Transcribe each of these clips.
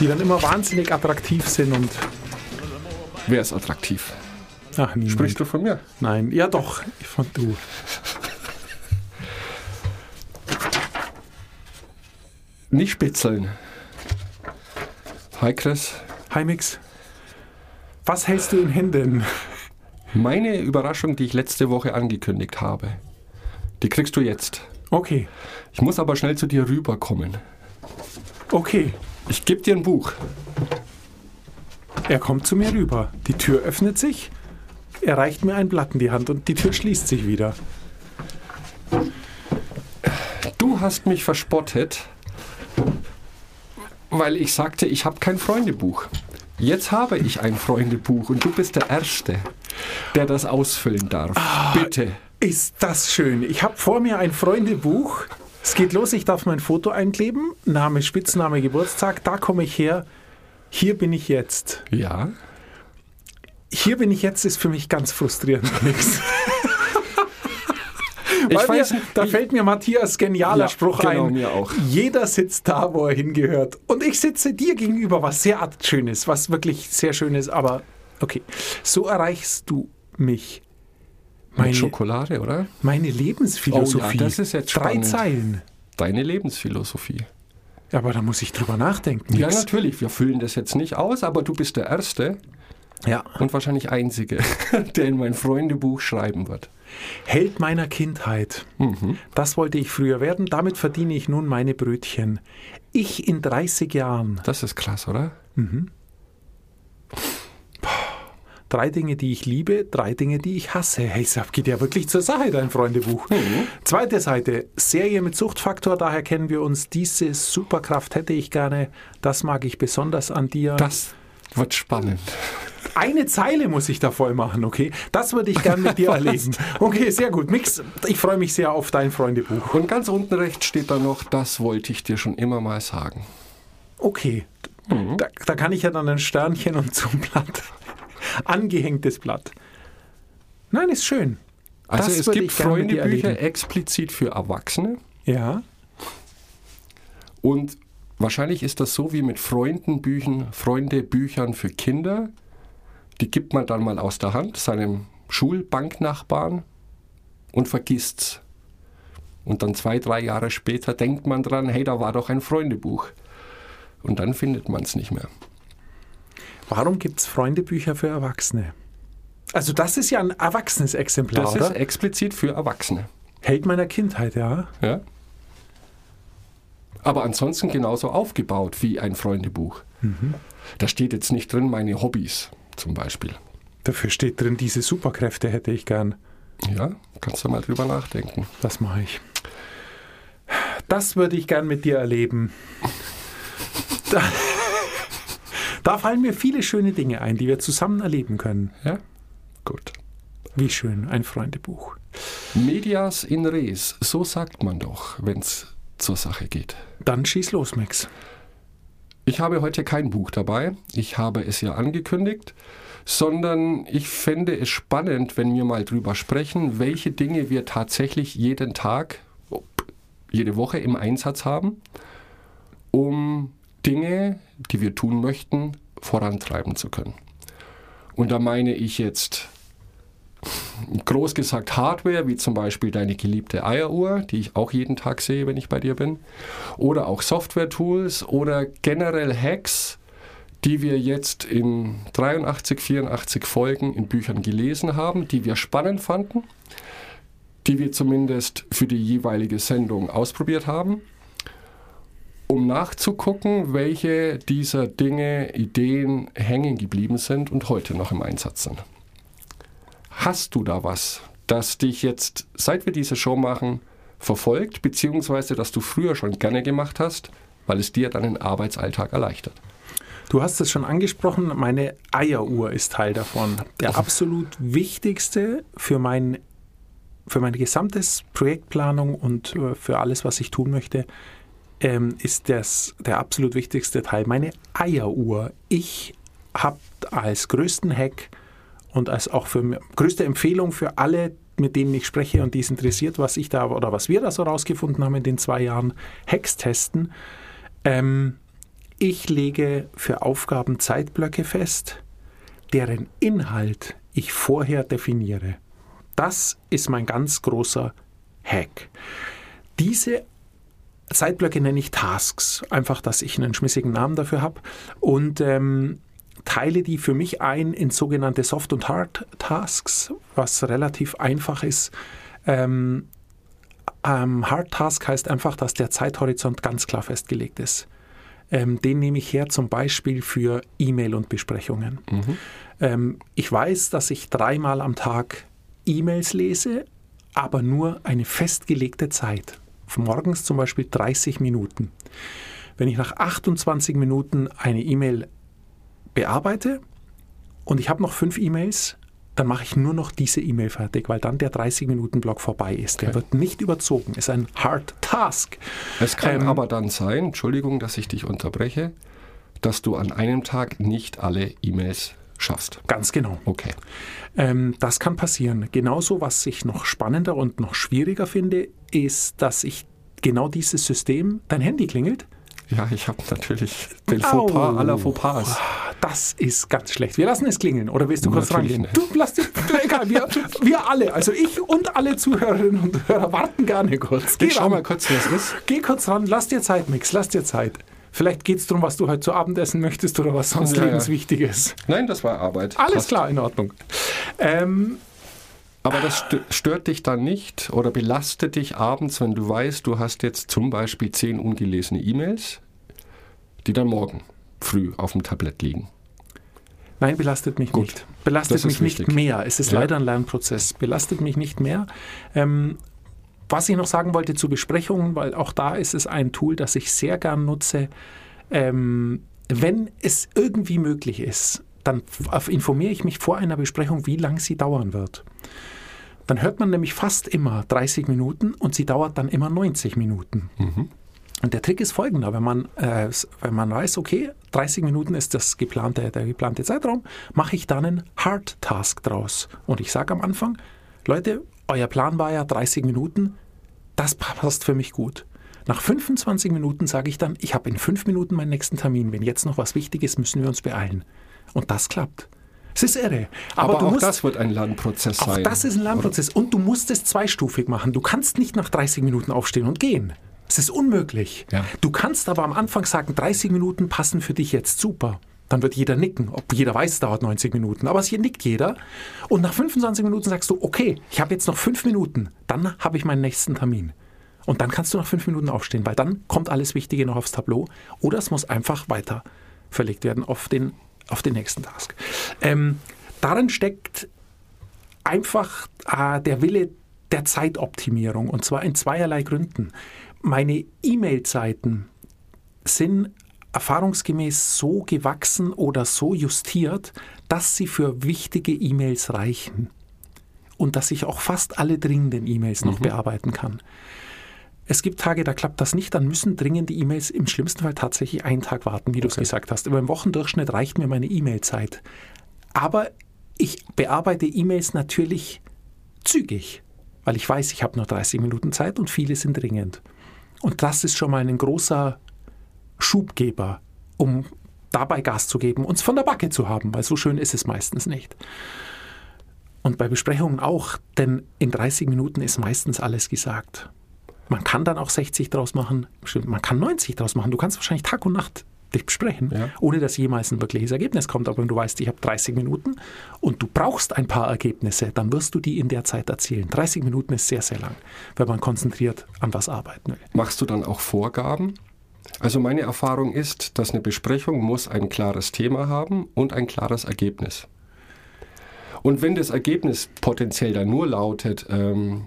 Die dann immer wahnsinnig attraktiv sind und. Wer ist attraktiv? Ach, niemand. Sprichst du von mir? Nein, ja doch, von du. Nicht spitzeln. Hi Chris. Hi Mix. Was hältst du in Händen? Meine Überraschung, die ich letzte Woche angekündigt habe, die kriegst du jetzt. Okay, Ich muss aber schnell zu dir rüberkommen. okay. Ich gebe dir ein Buch. Er kommt zu mir rüber. Die Tür öffnet sich. Er reicht mir ein Blatt in die Hand und die Tür schließt sich wieder. Du hast mich verspottet, weil ich sagte, ich habe kein Freundebuch. Jetzt habe ich ein Freundebuch und du bist der Erste, der das ausfüllen darf. Bitte. Ist das schön. Ich habe vor mir ein Freundebuch. Es geht los, ich darf mein Foto einkleben. Name, Spitzname, Geburtstag. Da komme ich her. Hier bin ich jetzt. Ja. Hier bin ich jetzt ist für mich ganz frustrierend. Ich weiß mir, da fällt mir Matthias genialer Ja, Spruch genau, ein. mir auch. Jeder sitzt da, wo er hingehört. Und ich sitze dir gegenüber, was sehr schön ist, was wirklich sehr schön ist. Aber okay, so erreichst du mich. Mit Meine, Schokolade, oder? meine Lebensphilosophie. Oh ja, das ist jetzt Drei spannend. Zeilen. Deine Lebensphilosophie. Ja, aber da muss ich drüber nachdenken. Ja, Nix. natürlich. Wir füllen das jetzt nicht aus, aber du bist der Erste ja. und wahrscheinlich Einzige, der in mein Freundebuch schreiben wird. Held meiner Kindheit. Mhm. Das wollte ich früher werden. Damit verdiene ich nun meine Brötchen. Ich in 30 Jahren. Das ist krass, oder? Drei Dinge, die ich liebe, drei Dinge, die ich hasse. Hey, das geht ja wirklich zur Sache, dein Freundebuch. Zweite Seite, Serie mit Suchtfaktor, daher kennen wir uns. Diese Superkraft hätte ich gerne. Das mag ich besonders an dir. Das wird spannend. Eine Zeile muss ich da voll machen, okay? Das würde ich gerne mit dir erleben. Okay, sehr gut. Mix, ich freue mich sehr auf dein Freundebuch. Und ganz unten rechts steht da noch, das wollte ich dir schon immer mal sagen. Okay, da, da kann ich ja dann ein Sternchen und zum Blatt. Angehängtes Blatt. Nein, ist schön. Also Das es gibt Freundebücher explizit für Erwachsene. Ja. Und wahrscheinlich ist das so wie mit Freundenbüchern, Freundebüchern für Kinder. Die gibt man dann mal aus der Hand seinem Schulbanknachbarn und vergisst's. Und dann zwei, drei Jahre später denkt man dran, hey, da war doch ein Freundebuch. Und dann findet man es nicht mehr. Warum gibt es Freundebücher für Erwachsene? Also das ist ja ein erwachsenes Exemplar, Das oder? ist explizit für Erwachsene. Held meiner Kindheit, ja. Ja? Aber ansonsten genauso aufgebaut wie ein Freundebuch. Da steht jetzt nicht drin meine Hobbys zum Beispiel. Dafür steht drin, diese Superkräfte hätte ich gern. Ja, kannst du mal drüber nachdenken. Das mache ich. Das würde ich gern mit dir erleben. Da, fallen mir viele schöne Dinge ein, die wir zusammen erleben können. Ja? Gut. Wie schön, ein Freundebuch. Medias in res, so sagt man doch, wenn es zur Sache geht. Dann schieß los, Max. Ich habe heute kein Buch dabei, ich habe es ja angekündigt, sondern ich fände es spannend, wenn wir mal drüber sprechen, welche Dinge wir tatsächlich jeden Tag, jede Woche im Einsatz haben, um Dinge, die wir tun möchten, vorantreiben zu können. Und da meine ich jetzt groß gesagt Hardware, wie zum Beispiel deine geliebte Eieruhr, die ich auch jeden Tag sehe, wenn ich bei dir bin, oder auch Software-Tools oder generell Hacks, die wir jetzt in 83, 84 Folgen in Büchern gelesen haben, die wir spannend fanden, die wir zumindest für die jeweilige Sendung ausprobiert haben, um nachzugucken, welche dieser Dinge, Ideen hängen geblieben sind und heute noch im Einsatz sind. Hast du da was, das dich jetzt, seit wir diese Show machen, verfolgt, beziehungsweise das du früher schon gerne gemacht hast, weil es dir deinen Arbeitsalltag erleichtert? Du hast es schon angesprochen, meine Eieruhr ist Teil davon. Der absolut wichtigste für, mein, für meine gesamte Projektplanung und äh, für alles, was ich tun möchte, ähm, ist das der absolut wichtigste Teil, meine Eieruhr. Ich habe als größten Hack und als auch für größte Empfehlung für alle, mit denen ich spreche und die es interessiert, was ich da oder was wir da so rausgefunden haben in den zwei Jahren Hacks testen. Ähm, ich lege für Aufgaben Zeitblöcke fest, deren Inhalt ich vorher definiere. Das ist mein ganz großer Hack. Diese Zeitblöcke nenne ich Tasks, einfach, dass ich einen schmissigen Namen dafür habe und ähm, teile die für mich ein in sogenannte Soft- und Hard-Tasks, was relativ einfach ist. Ähm, ähm, Hard-Task heißt einfach, dass der Zeithorizont ganz klar festgelegt ist. Ähm, den nehme ich her zum Beispiel für E-Mail und Besprechungen. Mhm. Ähm, ich weiß, dass ich dreimal am Tag E-Mails lese, aber nur eine festgelegte Zeit. Morgens zum Beispiel 30 Minuten. Wenn ich nach 28 Minuten eine E-Mail bearbeite und ich habe noch fünf E-Mails, dann mache ich nur noch diese E-Mail fertig, weil dann der 30-Minuten-Block vorbei ist. Der okay. wird nicht überzogen. Ist ein Hard Task. Es kann ähm, aber dann sein, Entschuldigung, dass ich dich unterbreche, dass du an einem Tag nicht alle E-Mails schaffst. Ganz genau. Okay. Ähm, das kann passieren. Genauso, was ich noch spannender und noch schwieriger finde, ist, dass ich genau dieses System, dein Handy klingelt. Ja, ich habe natürlich den Fauxpas aller Fauxpas. Das ist ganz schlecht. Wir lassen es klingeln. Oder willst du kurz natürlich rangehen? Du, lass dir, egal, wir, wir alle, also ich und alle Zuhörerinnen und Hörer warten gerne kurz. Geh ich schau mal kurz, was ist. Geh kurz ran, lass dir Zeit, Mix, lass dir Zeit. Vielleicht geht es darum, was du heute zu Abend essen möchtest oder was sonst ja, lebenswichtiges. Ja. Nein, das war Arbeit. Alles Passt. klar, in Ordnung. Ähm, aber das stört dich dann nicht oder belastet dich abends, wenn du weißt, du hast jetzt zum Beispiel zehn ungelesene E-Mails, die dann morgen früh auf dem Tablett liegen. Nein, belastet mich Gut. nicht. Belastet mich nicht mehr. Es ist ja. leider ein Lernprozess. Belastet mich nicht mehr. Ähm, was ich noch sagen wollte zu Besprechungen, weil auch da ist es ein Tool, das ich sehr gern nutze. Ähm, wenn es irgendwie möglich ist, dann informiere ich mich vor einer Besprechung, wie lange sie dauern wird. Dann hört man nämlich fast immer 30 Minuten und sie dauert dann immer 90 Minuten. Mhm. Und der Trick ist folgender, wenn man, äh, wenn man weiß, okay, 30 Minuten ist das geplante, der geplante Zeitraum, mache ich dann einen Hard Task draus. Und ich sage am Anfang, Leute, euer Plan war ja 30 Minuten, das passt für mich gut. Nach 25 Minuten sage ich dann, ich habe in fünf Minuten meinen nächsten Termin. Wenn jetzt noch was Wichtiges, müssen wir uns beeilen. Und das klappt. Es ist irre. Aber, Aber auch musst, das wird ein Lernprozess sein. Auch das ist ein Lernprozess. Und du musst es zweistufig machen. Du kannst nicht nach 30 Minuten aufstehen und gehen. Es ist unmöglich. Ja. Du kannst aber am Anfang sagen, 30 Minuten passen für dich jetzt super. Dann wird jeder nicken. Ob jeder weiß, es dauert 90 Minuten. Aber es hier nickt jeder. Und nach 25 Minuten sagst du, okay, ich habe jetzt noch fünf Minuten. Dann habe ich meinen nächsten Termin. Und dann kannst du nach fünf Minuten aufstehen, weil dann kommt alles Wichtige noch aufs Tableau. Oder es muss einfach weiter verlegt werden auf den, auf den nächsten Task. Ähm, darin steckt einfach äh, der Wille der Zeitoptimierung. Und zwar in zweierlei Gründen. Meine E-Mail-Zeiten sind erfahrungsgemäß so gewachsen oder so justiert, dass sie für wichtige E-Mails reichen und dass ich auch fast alle dringenden E-Mails noch mhm. bearbeiten kann. Es gibt Tage, da klappt das nicht, dann müssen dringende E-Mails im schlimmsten Fall tatsächlich einen Tag warten, wie du es gesagt hast. Aber im Wochendurchschnitt reicht mir meine E-Mail-Zeit. Aber ich bearbeite E-Mails natürlich zügig, weil ich weiß, ich habe nur 30 Minuten Zeit und viele sind dringend. Und das ist schon mal ein großer Schubgeber, um dabei Gas zu geben, uns von der Backe zu haben, weil so schön ist es meistens nicht. Und bei Besprechungen auch, denn in 30 Minuten ist meistens alles gesagt. Man kann dann auch 60 draus machen, man kann 90 draus machen. Du kannst wahrscheinlich Tag und Nacht dich besprechen, ja. ohne dass jemals ein wirkliches Ergebnis kommt. Aber wenn du weißt, ich habe 30 Minuten und du brauchst ein paar Ergebnisse, dann wirst du die in der Zeit erzielen. 30 Minuten ist sehr, sehr lang, wenn man konzentriert an was arbeiten will. Machst du dann auch Vorgaben? Also meine Erfahrung ist, dass eine Besprechung muss ein klares Thema haben und ein klares Ergebnis. Und wenn das Ergebnis potenziell dann nur lautet, ähm,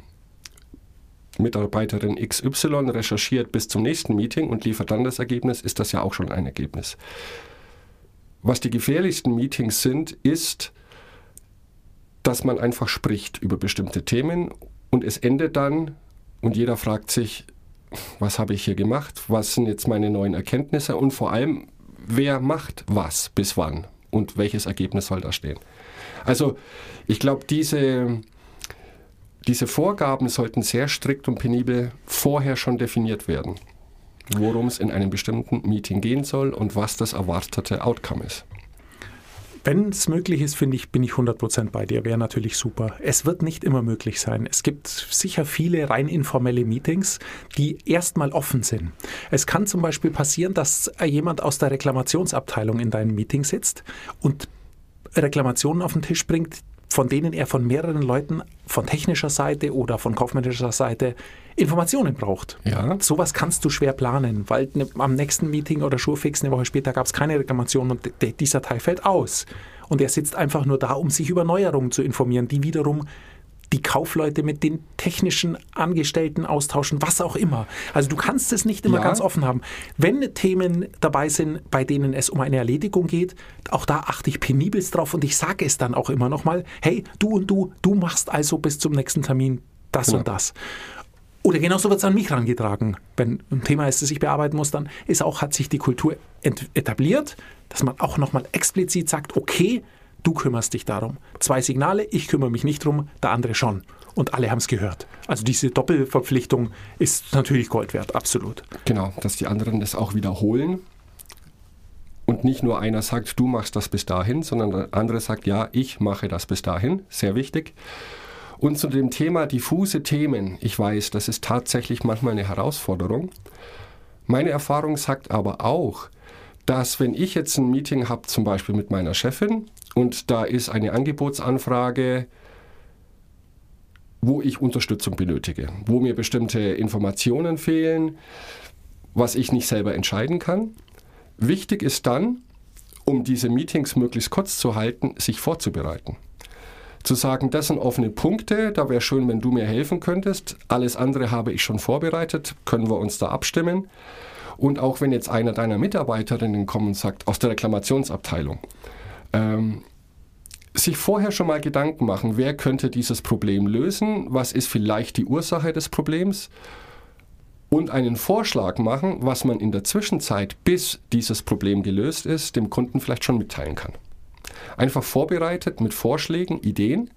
Mitarbeiterin XY recherchiert bis zum nächsten Meeting und liefert dann das Ergebnis, ist das ja auch schon ein Ergebnis. Was die gefährlichsten Meetings sind, ist, dass man einfach spricht über bestimmte Themen und es endet dann und jeder fragt sich, was habe ich hier gemacht, was sind jetzt meine neuen Erkenntnisse und vor allem, wer macht was bis wann und welches Ergebnis soll da stehen. Also ich glaube, diese Diese Vorgaben sollten sehr strikt und penibel vorher schon definiert werden, worum es in einem bestimmten Meeting gehen soll und was das erwartete Outcome ist. Wenn es möglich ist, finde ich, bin ich 100% bei dir. Wäre natürlich super. Es wird nicht immer möglich sein. Es gibt sicher viele rein informelle Meetings, die erstmal offen sind. Es kann zum Beispiel passieren, dass jemand aus der Reklamationsabteilung in deinem Meeting sitzt und Reklamationen auf den Tisch bringt, von denen er von mehreren Leuten von technischer Seite oder von kaufmännischer Seite Informationen braucht. Ja. Sowas kannst du schwer planen, weil ne, am nächsten Meeting oder Schurfix eine Woche später gab es keine Reklamation und dieser Teil fällt aus. Und er sitzt einfach nur da, um sich über Neuerungen zu informieren, die wiederum die Kaufleute mit den technischen Angestellten austauschen, was auch immer. Also du kannst es nicht immer Ja. ganz offen haben. Wenn Themen dabei sind, bei denen es um eine Erledigung geht, auch da achte ich penibelst drauf und ich sage es dann auch immer nochmal, hey, du und du, du machst also bis zum nächsten Termin das Genau. und das. Oder genauso wird es an mich herangetragen. Wenn ein Thema ist, das ich bearbeiten muss, dann ist auch, hat sich die Kultur etabliert, dass man auch nochmal explizit sagt, okay, du kümmerst dich darum. Zwei Signale, ich kümmere mich nicht drum, der andere schon. Und alle haben es gehört. Also diese Doppelverpflichtung ist natürlich Gold wert, absolut. Genau, dass die anderen das auch wiederholen und nicht nur einer sagt, du machst das bis dahin, sondern der andere sagt, ja, ich mache das bis dahin. Sehr wichtig. Und zu dem Thema diffuse Themen, ich weiß, das ist tatsächlich manchmal eine Herausforderung. Meine Erfahrung sagt aber auch, dass wenn ich jetzt ein Meeting habe, zum Beispiel mit meiner Chefin, und da ist eine Angebotsanfrage, wo ich Unterstützung benötige, wo mir bestimmte Informationen fehlen, was ich nicht selber entscheiden kann. Wichtig ist dann, um diese Meetings möglichst kurz zu halten, sich vorzubereiten. Zu sagen, das sind offene Punkte, da wäre schön, wenn du mir helfen könntest. Alles andere habe ich schon vorbereitet, können wir uns da abstimmen. Und auch wenn jetzt einer deiner Mitarbeiterinnen kommt und sagt, aus der Reklamationsabteilung, ähm, sich vorher schon mal Gedanken machen, wer könnte dieses Problem lösen, was ist vielleicht die Ursache des Problems und einen Vorschlag machen, was man in der Zwischenzeit, bis dieses Problem gelöst ist, dem Kunden vielleicht schon mitteilen kann. Einfach vorbereitet mit Vorschlägen, Ideen,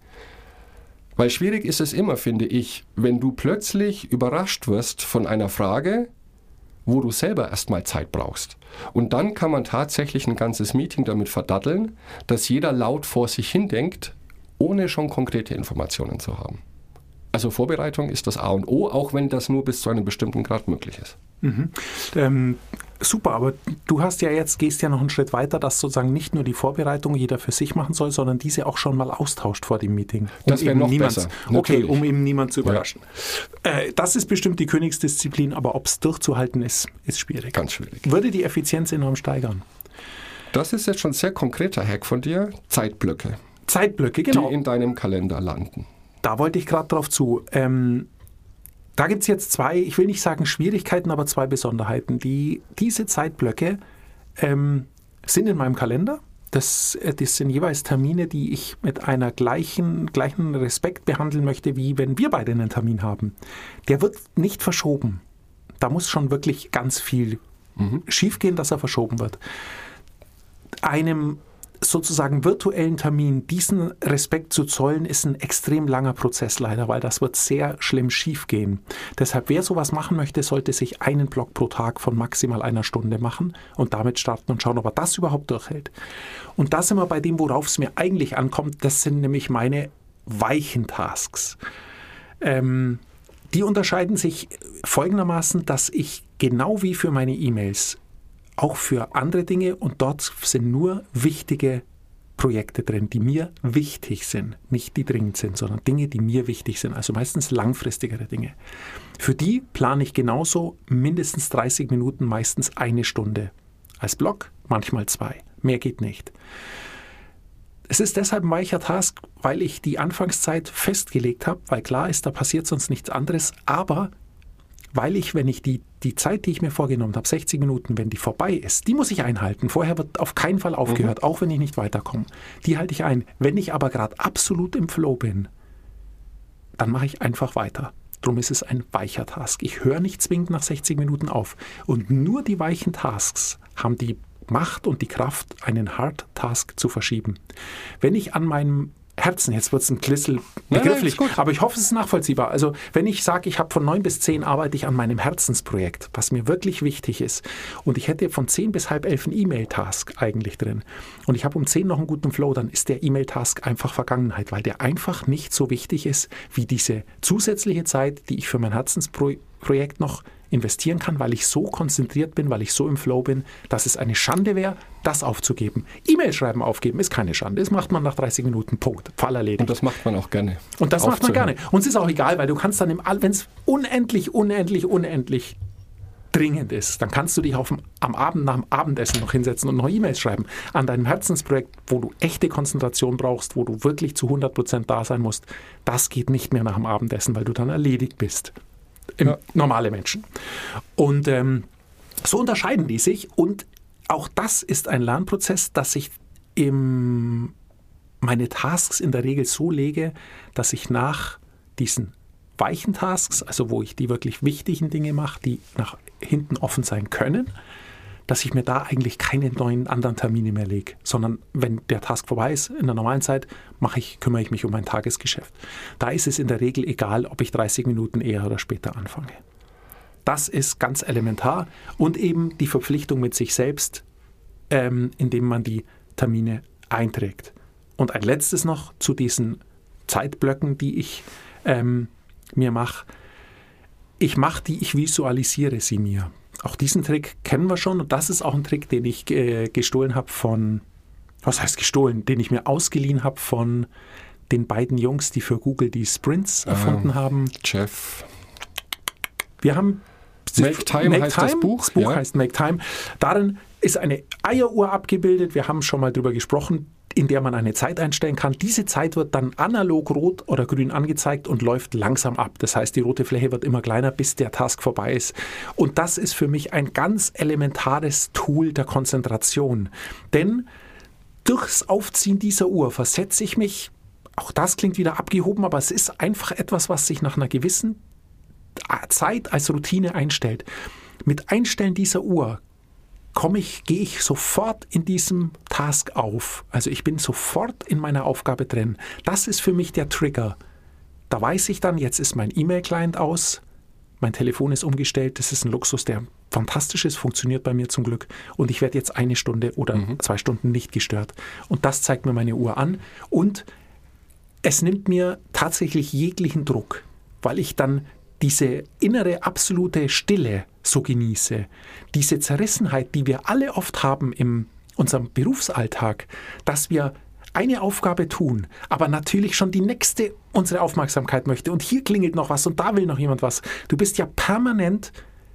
weil schwierig ist es immer, finde ich, wenn du plötzlich überrascht wirst von einer Frage, wo du selber erstmal Zeit brauchst. Und dann kann man tatsächlich ein ganzes Meeting damit verdatteln, dass jeder laut vor sich hindenkt, ohne schon konkrete Informationen zu haben. Also Vorbereitung ist das A und O, auch wenn das nur bis zu einem bestimmten Grad möglich ist. Ähm, super, aber du hast ja jetzt, gehst ja noch einen Schritt weiter, dass sozusagen nicht nur die Vorbereitung jeder für sich machen soll, sondern diese auch schon mal austauscht vor dem Meeting. Um Das wäre noch niemand, besser, Okay, um eben niemand zu überraschen. Äh, das ist bestimmt die Königsdisziplin, aber ob es durchzuhalten ist, ist schwierig. Ganz schwierig. Würde die Effizienz enorm steigern. Das ist jetzt schon ein sehr konkreter Hack von dir. Zeitblöcke, Zeitblöcke, genau. die in deinem Kalender landen. Da wollte ich gerade drauf zu. Ähm, da gibt es jetzt zwei, ich will nicht sagen Schwierigkeiten, aber zwei Besonderheiten. Die, diese Zeitblöcke ähm, sind in meinem Kalender. Das, äh, das sind jeweils Termine, die ich mit einer gleichen, gleichen Respekt behandeln möchte, wie wenn wir beide einen Termin haben. Der wird nicht verschoben. Da muss schon wirklich ganz viel schiefgehen, dass er verschoben wird. Einem sozusagen virtuellen Termin diesen Respekt zu zollen, ist ein extrem langer Prozess leider, weil das wird sehr schlimm schiefgehen. Deshalb, wer sowas machen möchte, sollte sich einen Block pro Tag von maximal einer Stunde machen und damit starten und schauen, ob er das überhaupt durchhält. Und da sind wir bei dem, worauf es mir eigentlich ankommt, das sind nämlich meine weichen Tasks. Ähm, die unterscheiden sich folgendermaßen, dass ich genau wie für meine E-Mails auch für andere Dinge und dort sind nur wichtige Projekte drin, die mir wichtig sind, nicht die dringend sind, sondern Dinge, die mir wichtig sind, also meistens langfristigere Dinge. Für die plane ich genauso mindestens 30 Minuten, meistens eine Stunde als Block, manchmal zwei. Mehr geht nicht. Es ist deshalb ein weicher Task, weil ich die Anfangszeit festgelegt habe, weil klar ist, da passiert sonst nichts anderes, aber weil ich, wenn ich die, die Zeit, die ich mir vorgenommen habe, 60 Minuten, wenn die vorbei ist, die muss ich einhalten. Vorher wird auf keinen Fall aufgehört, auch wenn ich nicht weiterkomme. Die halte ich ein. Wenn ich aber gerade absolut im Flow bin, dann mache ich einfach weiter. Drum ist es ein weicher Task. Ich höre nicht zwingend nach 60 Minuten auf. Und nur die weichen Tasks haben die Macht und die Kraft, einen Hard Task zu verschieben. Wenn ich an meinem Herzen. Jetzt wird es ein Klissel begrifflich, gut. aber ich hoffe, es ist nachvollziehbar. Also wenn ich sage, ich habe von neun bis zehn arbeite ich an meinem Herzensprojekt, was mir wirklich wichtig ist, und ich hätte von zehn bis halb elf einen E-Mail-Task eigentlich drin, und ich habe um zehn noch einen guten Flow, dann ist der E-Mail-Task einfach Vergangenheit, weil der einfach nicht so wichtig ist wie diese zusätzliche Zeit, die ich für mein Herzensprojekt noch investieren kann, weil ich so konzentriert bin, weil ich so im Flow bin, dass es eine Schande wäre, das aufzugeben. E-Mail schreiben aufgeben ist keine Schande. Das macht man nach 30 Minuten. Punkt. Fall erledigt. Und das macht man auch gerne. Und das macht man gerne. Und es ist auch egal, weil du kannst dann im All, wenn es unendlich, unendlich, unendlich dringend ist, dann kannst du dich auf am Abend nach dem Abendessen noch hinsetzen und noch E-Mails schreiben an deinem Herzensprojekt, wo du echte Konzentration brauchst, wo du wirklich zu 100% da sein musst. Das geht nicht mehr nach dem Abendessen, weil du dann erledigt bist. Ja. Normale Menschen. Und ähm, so unterscheiden die sich und auch das ist ein Lernprozess, dass ich im meine Tasks in der Regel so lege, dass ich nach diesen weichen Tasks, also wo ich die wirklich wichtigen Dinge mache, die nach hinten offen sein können, dass ich mir da eigentlich keine neuen anderen Termine mehr lege, sondern wenn der Task vorbei ist in der normalen Zeit, mache ich, kümmere ich mich um mein Tagesgeschäft. Da ist es in der Regel egal, ob ich 30 Minuten eher oder später anfange. Das ist ganz elementar und eben die Verpflichtung mit sich selbst, ähm, indem man die Termine einträgt. Und ein letztes noch zu diesen Zeitblöcken, die ich ähm, mir mache. Ich mache die, ich visualisiere sie mir. Auch diesen Trick kennen wir schon und das ist auch ein Trick, den ich äh, gestohlen habe von, was heißt gestohlen, den ich mir ausgeliehen habe von den beiden Jungs, die für Google die Sprints erfunden haben. Jeff. Wir haben Make Time heißt das Buch, Das Buch ja. heißt Make Time. Darin ist eine Eieruhr abgebildet. Wir haben schon mal drüber gesprochen, in der man eine Zeit einstellen kann. Diese Zeit wird dann analog rot oder grün angezeigt und läuft langsam ab. Das heißt, die rote Fläche wird immer kleiner, bis der Task vorbei ist. Und das ist für mich ein ganz elementares Tool der Konzentration. Denn durchs Aufziehen dieser Uhr versetze ich mich, auch das klingt wieder abgehoben, aber es ist einfach etwas, was sich nach einer gewissen Zeit als Routine einstellt. Mit Einstellen dieser Uhr komme ich, gehe ich sofort in diesem Task auf. Also ich bin sofort in meiner Aufgabe drin. Das ist für mich der Trigger. Da weiß ich dann, jetzt ist mein E-Mail-Client aus, mein Telefon ist umgestellt, das ist ein Luxus, der fantastisch ist, funktioniert bei mir zum Glück. Und ich werde jetzt eine Stunde oder zwei Stunden nicht gestört. Und das zeigt mir meine Uhr an. Und es nimmt mir tatsächlich jeglichen Druck, weil ich dann diese innere absolute Stille so genieße, diese Zerrissenheit, die wir alle oft haben in unserem Berufsalltag, dass wir eine Aufgabe tun, aber natürlich schon die nächste unsere Aufmerksamkeit möchte und hier klingelt noch was und da will noch jemand was. Du bist ja permanent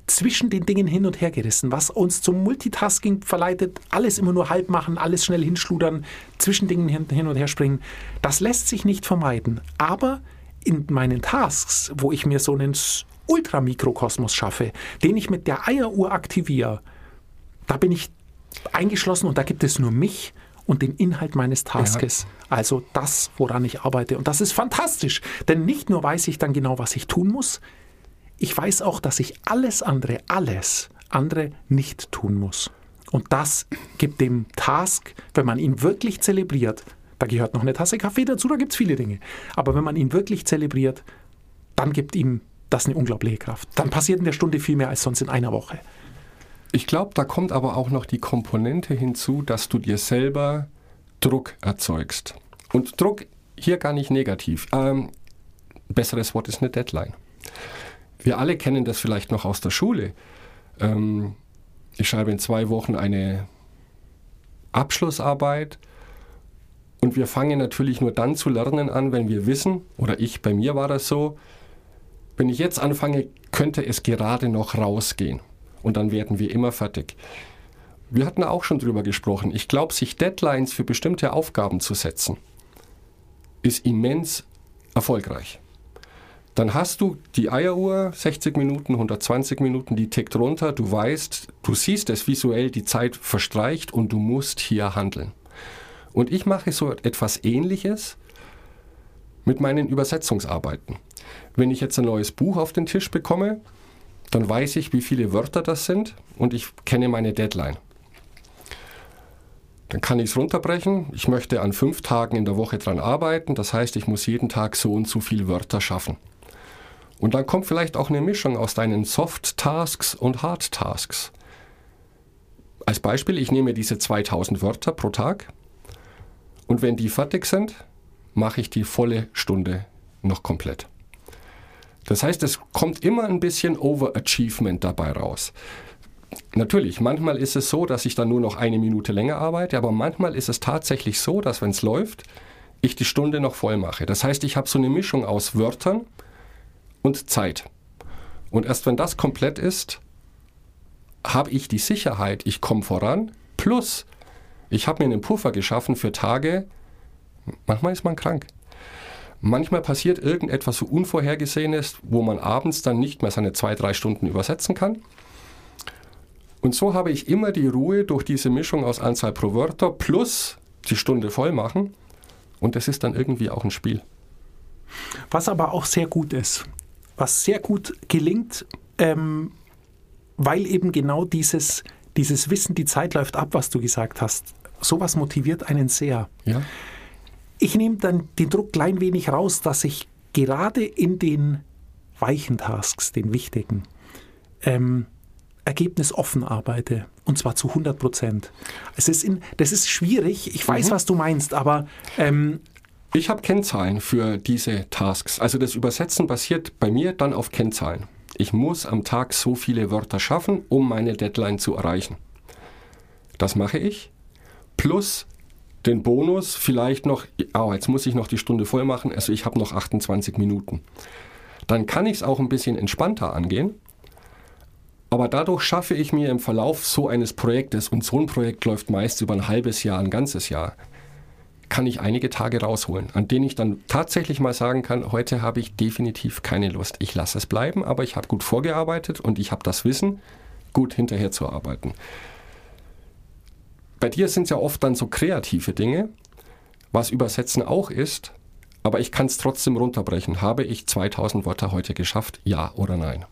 zwischen den Dingen hin und her gerissen, was uns zum Multitasking verleitet, alles immer nur halb machen, alles schnell hinschludern, zwischen Dingen hin, und her springen. Das lässt sich nicht vermeiden, aber in meinen Tasks, wo ich mir so einen Ultramikrokosmos schaffe, den ich mit der Eieruhr aktiviere, da bin ich eingeschlossen und da gibt es nur mich und den Inhalt meines Taskes. Also das, woran ich arbeite. Und das ist fantastisch, denn nicht nur weiß ich dann genau, was ich tun muss, ich weiß auch, dass ich alles andere, alles andere nicht tun muss. Und das gibt dem Task, wenn man ihn wirklich zelebriert, da gehört noch eine Tasse Kaffee dazu, da gibt es viele Dinge. Aber wenn man ihn wirklich zelebriert, dann gibt ihm das eine unglaubliche Kraft. Dann passiert in der Stunde viel mehr als sonst in einer Woche. Ich glaube, da kommt aber auch noch die Komponente hinzu, dass du dir selber Druck erzeugst. Und Druck hier gar nicht negativ. Ähm, besseres Wort ist eine Deadline. Wir alle kennen das vielleicht noch aus der Schule. Ähm, ich schreibe in zwei Wochen eine Abschlussarbeit und wir fangen natürlich nur dann zu lernen an, wenn wir wissen, oder ich, bei mir war das so, wenn ich jetzt anfange, könnte es gerade noch rausgehen. Und dann werden wir immer fertig. Wir hatten auch schon drüber gesprochen. Ich glaube, sich Deadlines für bestimmte Aufgaben zu setzen, ist immens erfolgreich. Dann hast du die Eieruhr, 60 Minuten, 120 Minuten, die tickt runter. Du weißt, du siehst es visuell, die Zeit verstreicht und du musst hier handeln. Und ich mache so etwas Ähnliches mit meinen Übersetzungsarbeiten. Wenn ich jetzt ein neues Buch auf den Tisch bekomme, dann weiß ich, wie viele Wörter das sind und ich kenne meine Deadline. Dann kann ich es runterbrechen. Ich möchte an fünf Tagen in der Woche dran arbeiten. Das heißt, ich muss jeden Tag so und so viele Wörter schaffen. Und dann kommt vielleicht auch eine Mischung aus deinen Soft Tasks und Hard Tasks. Als Beispiel, ich nehme diese 2000 Wörter pro Tag und wenn die fertig sind, mache ich die volle Stunde noch komplett. Das heißt, es kommt immer ein bisschen Overachievement dabei raus. Natürlich, manchmal ist es so, dass ich dann nur noch eine Minute länger arbeite, aber manchmal ist es tatsächlich so, dass wenn es läuft, ich die Stunde noch voll mache. Das heißt, ich habe so eine Mischung aus Wörtern und Zeit. Und erst wenn das komplett ist, habe ich die Sicherheit, ich komme voran, plus ich habe mir einen Puffer geschaffen für Tage, manchmal ist man krank. Manchmal passiert irgendetwas so Unvorhergesehenes, wo man abends dann nicht mehr seine zwei, drei Stunden übersetzen kann. Und so habe ich immer die Ruhe durch diese Mischung aus Anzahl pro Wörter plus die Stunde voll machen. Und das ist dann irgendwie auch ein Spiel. Was aber auch sehr gut ist, was sehr gut gelingt, ähm, weil eben genau dieses, dieses Wissen, die Zeit läuft ab, was du gesagt hast, sowas motiviert einen sehr. Ja. Ich nehme dann den Druck klein wenig raus, dass ich gerade in den weichen Tasks, den wichtigen, ähm, ergebnisoffen arbeite. Und zwar zu 100 Prozent. Es ist in, das ist schwierig. Ich weiß, mhm. was du meinst, aber ähm, ich habe Kennzahlen für diese Tasks. Also das Übersetzen basiert bei mir dann auf Kennzahlen. Ich muss am Tag so viele Wörter schaffen, um meine Deadline zu erreichen. Das mache ich. Plus den Bonus vielleicht noch, oh, jetzt muss ich noch die Stunde voll machen, also ich habe noch 28 Minuten. Dann kann ich es auch ein bisschen entspannter angehen. Aber dadurch schaffe ich mir im Verlauf so eines Projektes, und so ein Projekt läuft meist über ein halbes Jahr, ein ganzes Jahr, kann ich einige Tage rausholen, an denen ich dann tatsächlich mal sagen kann, heute habe ich definitiv keine Lust. Ich lasse es bleiben, aber ich habe gut vorgearbeitet und ich habe das Wissen, gut hinterher zu arbeiten. Bei dir sind es ja oft dann so kreative Dinge, was Übersetzen auch ist, aber ich kann es trotzdem runterbrechen. Habe ich 2000 Wörter heute geschafft? Ja oder nein?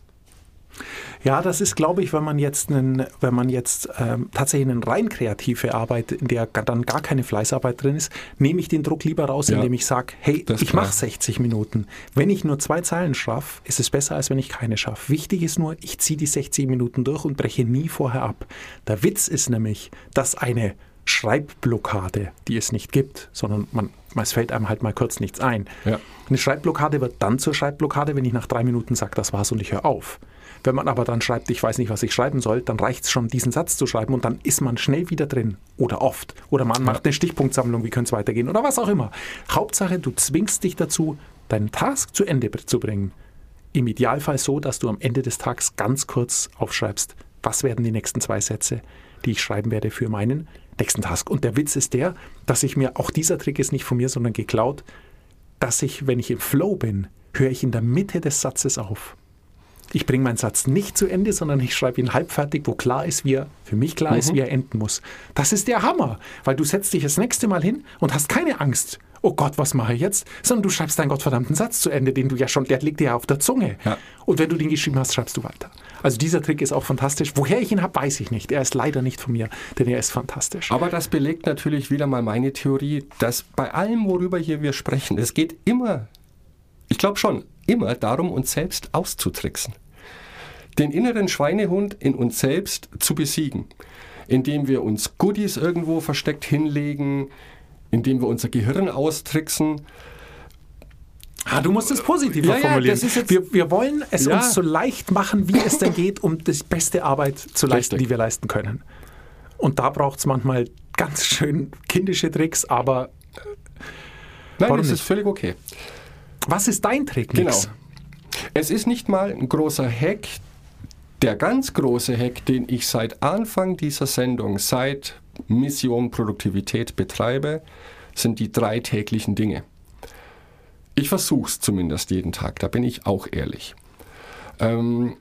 Ja, das ist, glaube ich, wenn man jetzt, einen, wenn man jetzt ähm, tatsächlich eine rein kreative Arbeit, in der dann gar keine Fleißarbeit drin ist, nehme ich den Druck lieber raus, ja, indem ich sage, hey, ich mache 60 Minuten. Wenn ich nur zwei Zeilen schaffe, ist es besser, als wenn ich keine schaffe. Wichtig ist nur, ich ziehe die 60 Minuten durch und breche nie vorher ab. Der Witz ist nämlich, dass eine Schreibblockade, die es nicht gibt, sondern man, es fällt einem halt mal kurz nichts ein. Ja. Eine Schreibblockade wird dann zur Schreibblockade, wenn ich nach drei Minuten sage, das war's und ich höre auf. Wenn man aber dann schreibt, ich weiß nicht, was ich schreiben soll, dann reicht es schon, diesen Satz zu schreiben und dann ist man schnell wieder drin. Oder oft. Oder man macht eine Stichpunktsammlung, wie könnte es weitergehen? Oder was auch immer. Hauptsache, du zwingst dich dazu, deinen Task zu Ende zu bringen. Im Idealfall so, dass du am Ende des Tages ganz kurz aufschreibst, was werden die nächsten zwei Sätze, die ich schreiben werde für meinen nächsten Task. Und der Witz ist der, dass ich mir, auch dieser Trick ist nicht von mir, sondern geklaut, dass ich, wenn ich im Flow bin, höre ich in der Mitte des Satzes auf. Ich bringe meinen Satz nicht zu Ende, sondern ich schreibe ihn halbfertig, wo klar ist, wie er, für mich klar mhm. ist, wie er enden muss. Das ist der Hammer, weil du setzt dich das nächste Mal hin und hast keine Angst. Oh Gott, was mache ich jetzt? Sondern du schreibst deinen gottverdammten Satz zu Ende, den du ja schon, der liegt dir ja auf der Zunge. Ja. Und wenn du den geschrieben hast, schreibst du weiter. Also dieser Trick ist auch fantastisch. Woher ich ihn habe, weiß ich nicht. Er ist leider nicht von mir, denn er ist fantastisch. Aber das belegt natürlich wieder mal meine Theorie, dass bei allem, worüber hier wir sprechen, es geht immer, ich glaube schon, immer darum, uns selbst auszutricksen den inneren Schweinehund in uns selbst zu besiegen, indem wir uns Goodies irgendwo versteckt hinlegen, indem wir unser Gehirn austricksen. Ah, du musst es positiver ja, formulieren. Ja, wir, wir, wollen es ja. uns so leicht machen, wie es denn geht, um die beste Arbeit zu leisten, Richtig. die wir leisten können. Und da braucht es manchmal ganz schön kindische Tricks, aber. Äh, Nein, das ist völlig okay. Was ist dein Trick? Genau. Es ist nicht mal ein großer Hack, der ganz große Hack, den ich seit Anfang dieser Sendung, seit Mission Produktivität betreibe, sind die drei täglichen Dinge. Ich versuche es zumindest jeden Tag, da bin ich auch ehrlich. Ähm,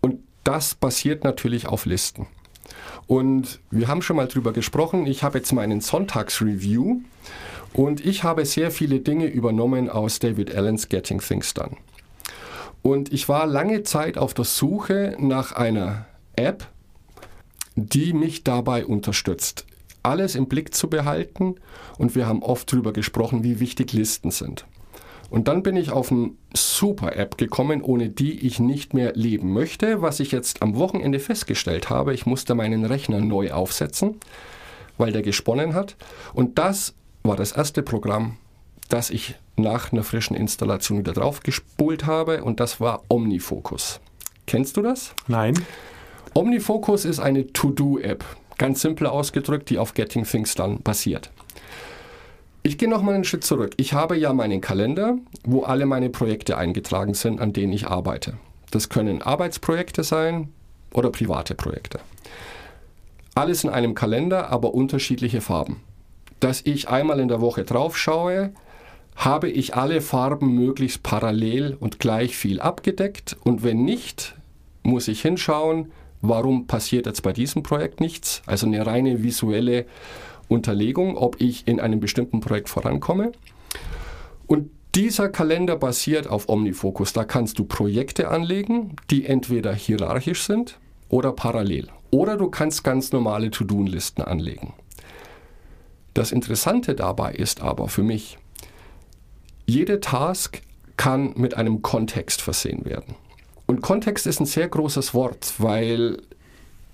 und das basiert natürlich auf Listen. Und wir haben schon mal drüber gesprochen. Ich habe jetzt meinen Sonntagsreview und ich habe sehr viele Dinge übernommen aus David Allens Getting Things Done. Und ich war lange Zeit auf der Suche nach einer App, die mich dabei unterstützt, alles im Blick zu behalten. Und wir haben oft darüber gesprochen, wie wichtig Listen sind. Und dann bin ich auf eine super App gekommen, ohne die ich nicht mehr leben möchte. Was ich jetzt am Wochenende festgestellt habe, ich musste meinen Rechner neu aufsetzen, weil der gesponnen hat. Und das war das erste Programm, das ich nach einer frischen Installation wieder drauf gespult habe. Und das war OmniFocus. Kennst du das? Nein. OmniFocus ist eine To-Do-App, ganz simpel ausgedrückt, die auf Getting Things Done basiert. Ich gehe nochmal einen Schritt zurück. Ich habe ja meinen Kalender, wo alle meine Projekte eingetragen sind, an denen ich arbeite. Das können Arbeitsprojekte sein oder private Projekte. Alles in einem Kalender, aber unterschiedliche Farben. Dass ich einmal in der Woche drauf schaue, habe ich alle Farben möglichst parallel und gleich viel abgedeckt und wenn nicht, muss ich hinschauen, warum passiert jetzt bei diesem Projekt nichts. Also eine reine visuelle Unterlegung, ob ich in einem bestimmten Projekt vorankomme. Und dieser Kalender basiert auf OmniFocus. Da kannst du Projekte anlegen, die entweder hierarchisch sind oder parallel. Oder du kannst ganz normale To-Do-Listen anlegen. Das Interessante dabei ist aber für mich, jede Task kann mit einem Kontext versehen werden. Und Kontext ist ein sehr großes Wort, weil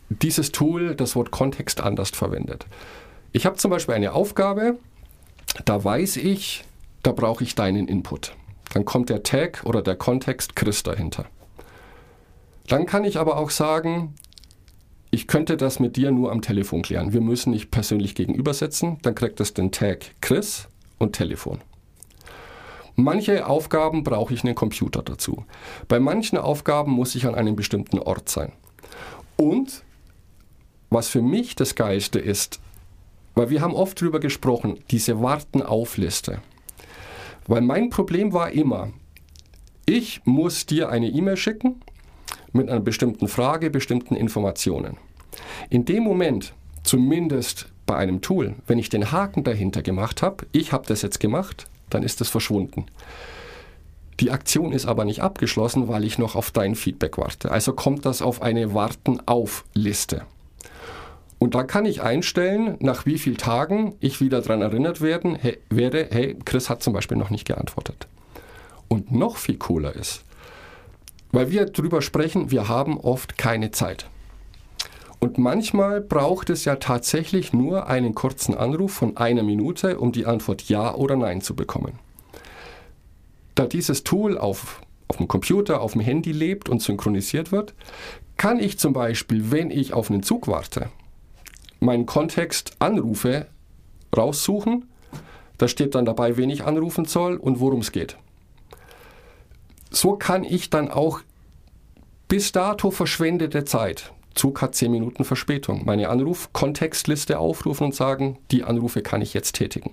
dieses Tool das Wort Kontext anders verwendet. Ich habe zum Beispiel eine Aufgabe, da weiß ich, da brauche ich deinen Input. Dann kommt der Tag oder der Kontext Chris dahinter. Dann kann ich aber auch sagen, ich könnte das mit dir nur am Telefon klären. Wir müssen nicht persönlich gegenübersetzen. Dann kriegt es den Tag Chris und Telefon. Manche Aufgaben brauche ich einen Computer dazu. Bei manchen Aufgaben muss ich an einem bestimmten Ort sein. Und was für mich das Geilste ist, weil wir haben oft darüber gesprochen, diese Warten-auf-Liste. Weil mein Problem war immer, ich muss dir eine E-Mail schicken mit einer bestimmten Frage, bestimmten Informationen. In dem Moment, zumindest bei einem Tool, wenn ich den Haken dahinter gemacht habe, ich habe das jetzt gemacht, dann ist es verschwunden. Die Aktion ist aber nicht abgeschlossen, weil ich noch auf dein Feedback warte. Also kommt das auf eine Warten-auf-Liste. Und da kann ich einstellen, nach wie vielen Tagen ich wieder daran erinnert werden hey, werde, hey, Chris hat zum Beispiel noch nicht geantwortet. Und noch viel cooler ist, weil wir darüber sprechen, wir haben oft keine Zeit. Und manchmal braucht es ja tatsächlich nur einen kurzen Anruf von einer Minute, um die Antwort Ja oder Nein zu bekommen. Da dieses Tool auf, auf dem Computer, auf dem Handy lebt und synchronisiert wird, kann ich zum Beispiel, wenn ich auf einen Zug warte, meinen Kontext Anrufe raussuchen. Da steht dann dabei, wen ich anrufen soll und worum es geht. So kann ich dann auch bis dato verschwendete Zeit, Zug hat 10 Minuten Verspätung. Meine Anruf-Kontextliste aufrufen und sagen, die Anrufe kann ich jetzt tätigen.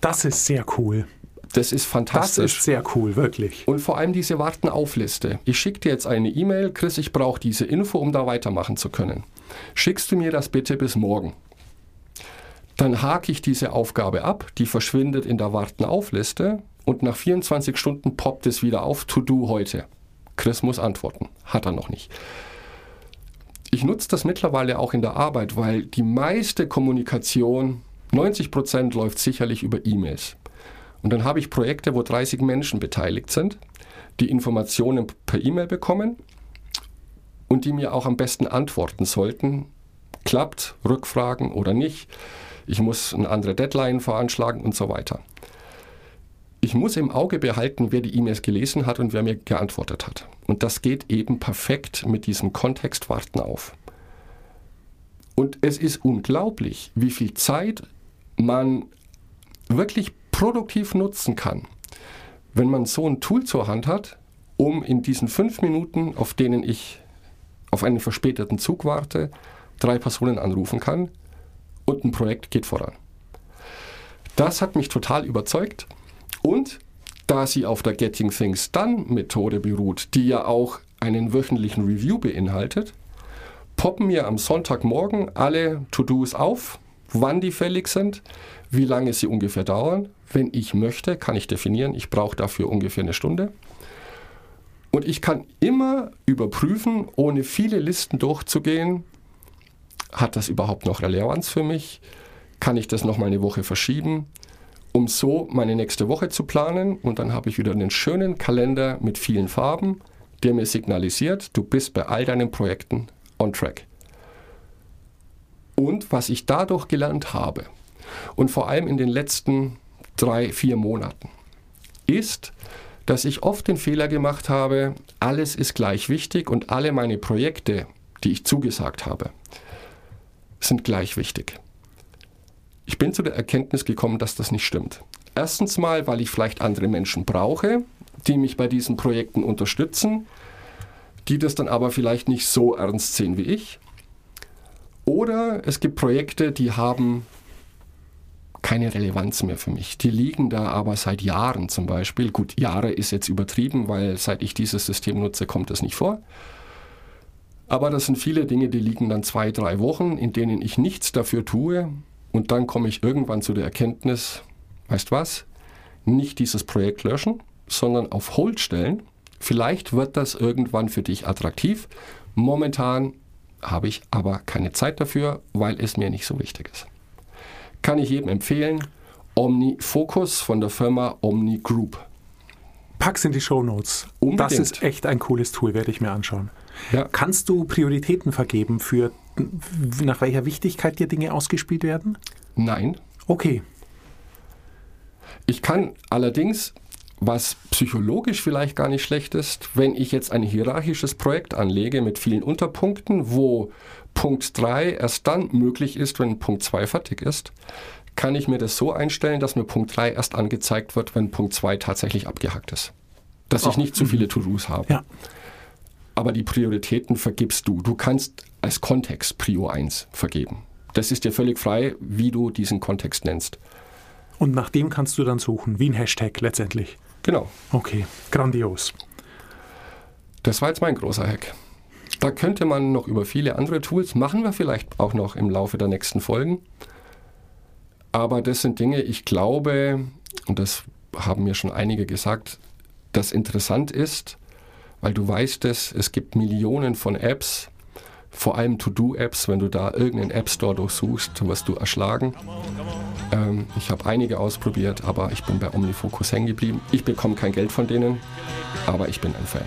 Das ist sehr cool. Das ist fantastisch. Das ist sehr cool, wirklich. Und vor allem diese Warten-auf-Liste. Ich schicke dir jetzt eine E-Mail, Chris, ich brauche diese Info, um da weitermachen zu können. Schickst du mir das bitte bis morgen? Dann hake ich diese Aufgabe ab, die verschwindet in der Warten-auf-Liste und nach 24 Stunden poppt es wieder auf, To-Do heute. Chris muss antworten. Hat er noch nicht. Ich nutze das mittlerweile auch in der Arbeit, weil die meiste Kommunikation, 90 Prozent, läuft sicherlich über E-Mails. Und dann habe ich Projekte, wo 30 Menschen beteiligt sind, die Informationen per E-Mail bekommen und die mir auch am besten antworten sollten. Klappt, Rückfragen oder nicht. Ich muss eine andere Deadline veranschlagen und so weiter. Ich muss im Auge behalten, wer die E-Mails gelesen hat und wer mir geantwortet hat. Und das geht eben perfekt mit diesem Kontextwarten auf. Und es ist unglaublich, wie viel Zeit man wirklich produktiv nutzen kann, wenn man so ein Tool zur Hand hat, um in diesen fünf Minuten, auf denen ich auf einen verspäteten Zug warte, drei Personen anrufen kann und ein Projekt geht voran. Das hat mich total überzeugt und da sie auf der Getting Things Done Methode beruht, die ja auch einen wöchentlichen Review beinhaltet, poppen mir am Sonntagmorgen alle To-Dos auf, wann die fällig sind, wie lange sie ungefähr dauern. Wenn ich möchte, kann ich definieren, ich brauche dafür ungefähr eine Stunde. Und ich kann immer überprüfen, ohne viele Listen durchzugehen, Hat das überhaupt noch Relevanz für mich? Kann ich das noch mal eine Woche verschieben? Um so meine nächste Woche zu planen und dann habe ich wieder einen schönen Kalender mit vielen Farben, der mir signalisiert, du bist bei all deinen Projekten on track. Und was ich dadurch gelernt habe, und vor allem in den letzten drei, vier Monaten, ist, dass ich oft den Fehler gemacht habe, alles ist gleich wichtig und alle meine Projekte, die ich zugesagt habe, sind gleich wichtig. Ich bin zu der Erkenntnis gekommen, dass das nicht stimmt. Erstens mal, weil ich vielleicht andere Menschen brauche, die mich bei diesen Projekten unterstützen, die das dann aber vielleicht nicht so ernst sehen wie ich. Oder es gibt Projekte, die haben keine Relevanz mehr für mich. Die liegen da aber seit Jahren zum Beispiel. Gut, Jahre ist jetzt übertrieben, weil seit ich dieses System nutze, kommt das nicht vor. Aber das sind viele Dinge, die liegen dann zwei, drei Wochen, in denen ich nichts dafür tue. Und dann komme ich irgendwann zu der Erkenntnis, weißt was, nicht dieses Projekt löschen, sondern auf Hold stellen. Vielleicht wird das irgendwann für dich attraktiv. Momentan habe ich aber keine Zeit dafür, weil es mir nicht so wichtig ist. Kann ich jedem empfehlen. OmniFocus von der Firma Omni Group. Pack's in die Show Notes. Das ist echt ein cooles Tool, werde ich mir anschauen. Ja. Kannst du Prioritäten vergeben für nach welcher Wichtigkeit dir Dinge ausgespielt werden? Nein. Okay. Ich kann allerdings, was psychologisch vielleicht gar nicht schlecht ist, wenn ich jetzt ein hierarchisches Projekt anlege mit vielen Unterpunkten, wo Punkt 3 erst dann möglich ist, wenn Punkt 2 fertig ist, kann ich mir das so einstellen, dass mir Punkt 3 erst angezeigt wird, wenn Punkt 2 tatsächlich abgehackt ist. Dass oh. ich nicht zu viele To-Dos habe. Ja. Aber die Prioritäten vergibst du. Du kannst als Kontext Prio 1 vergeben. Das ist dir völlig frei, wie du diesen Kontext nennst. Und nach dem kannst du dann suchen, wie ein Hashtag letztendlich. Genau. Okay, grandios. Das war jetzt mein großer Hack. Da könnte man noch über viele andere Tools, machen wir vielleicht auch noch im Laufe der nächsten Folgen. Aber das sind Dinge, ich glaube, und das haben mir schon einige gesagt, das interessant ist, weil du weißt es, es gibt Millionen von Apps, vor allem To-Do-Apps, wenn du da irgendeinen App Store durchsuchst, wirst du erschlagen. Ähm, ich habe einige ausprobiert, aber ich bin bei OmniFocus hängen geblieben. Ich bekomme kein Geld von denen, aber ich bin ein Fan.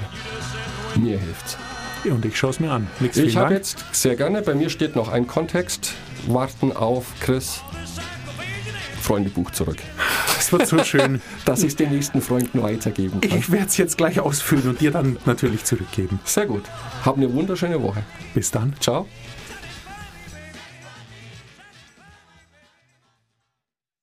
Mir hilft's. Und ich schaue es mir an. Nix, ich habe jetzt sehr gerne, bei mir steht noch ein Kontext, warten auf Chris Freundebuch zurück. Das wird so schön. dass ich es den nächsten Freunden weitergeben kann. Ich werde es jetzt gleich ausfüllen und dir dann natürlich zurückgeben. Sehr gut. Hab eine wunderschöne Woche. Bis dann. Ciao.